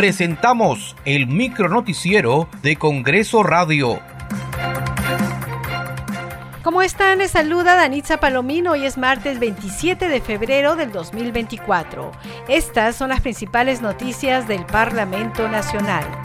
presentamos el micronoticiero de Congreso Radio. ¿Cómo están? Les saluda Danitza Palomino. Hoy es martes 27 de febrero del 2024. Estas son las principales noticias del Parlamento Nacional.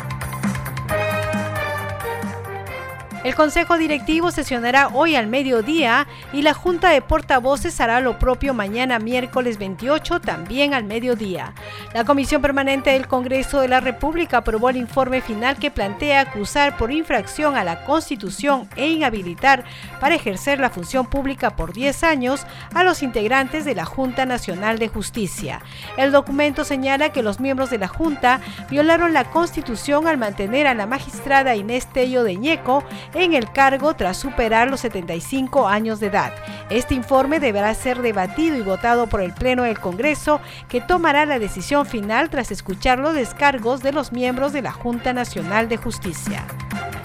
El Consejo Directivo sesionará hoy al mediodía y la Junta de Portavoces hará lo propio mañana miércoles 28 también al mediodía. La Comisión Permanente del Congreso de la República aprobó el informe final que plantea acusar por infracción a la Constitución e inhabilitar para ejercer la función pública por 10 años a los integrantes de la Junta Nacional de Justicia. El documento señala que los miembros de la Junta violaron la Constitución al mantener a la magistrada Inés Tello de Ñeco en el cargo tras superar los 75 años de edad. Este informe deberá ser debatido y votado por el Pleno del Congreso, que tomará la decisión final tras escuchar los descargos de los miembros de la Junta Nacional de Justicia.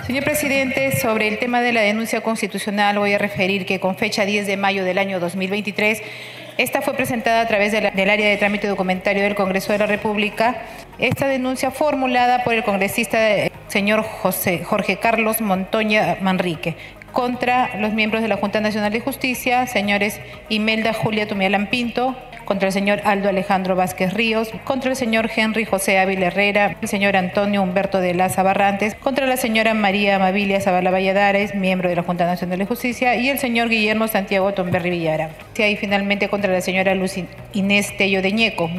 Señor presidente, sobre el tema de la denuncia constitucional voy a referir que con fecha 10 de mayo del año 2023, esta fue presentada a través del área de trámite documentario del Congreso de la República. Esta denuncia formulada por el congresista señor José, Jorge Carlos Montoña Manrique. Contra los miembros de la Junta Nacional de Justicia, señores Imelda Julia Tumialán Pinto, contra el señor Aldo Alejandro Vázquez Ríos, contra el señor Henry José Ávila Herrera, el señor Antonio Humberto de Laza Barrantes, contra la señora María Amabilia Zabala Valladares, miembro de la Junta Nacional de Justicia, y el señor Guillermo Santiago Tomberri Villara. Y finalmente contra la señora Luz Inés Tello de Ñeco.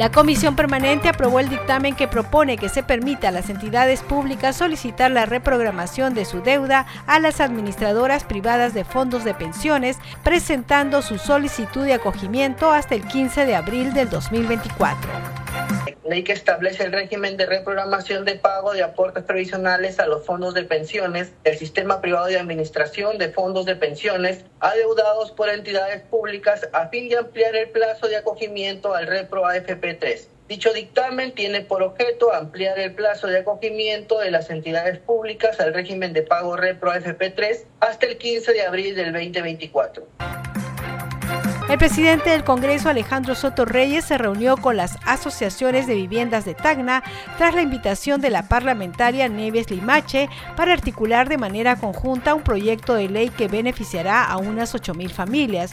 La Comisión Permanente aprobó el dictamen que propone que se permita a las entidades públicas solicitar la reprogramación de su deuda a las administradoras privadas de fondos de pensiones, presentando su solicitud de acogimiento hasta el 15 de abril del 2024 ley que establece el régimen de reprogramación de pago de aportes previsionales a los fondos de pensiones del sistema privado de administración de fondos de pensiones adeudados por entidades públicas a fin de ampliar el plazo de acogimiento al repro AFP3. Dicho dictamen tiene por objeto ampliar el plazo de acogimiento de las entidades públicas al régimen de pago repro AFP3 hasta el 15 de abril del 2024. El presidente del Congreso, Alejandro Soto Reyes, se reunió con las asociaciones de viviendas de Tacna tras la invitación de la parlamentaria Neves Limache para articular de manera conjunta un proyecto de ley que beneficiará a unas 8.000 familias.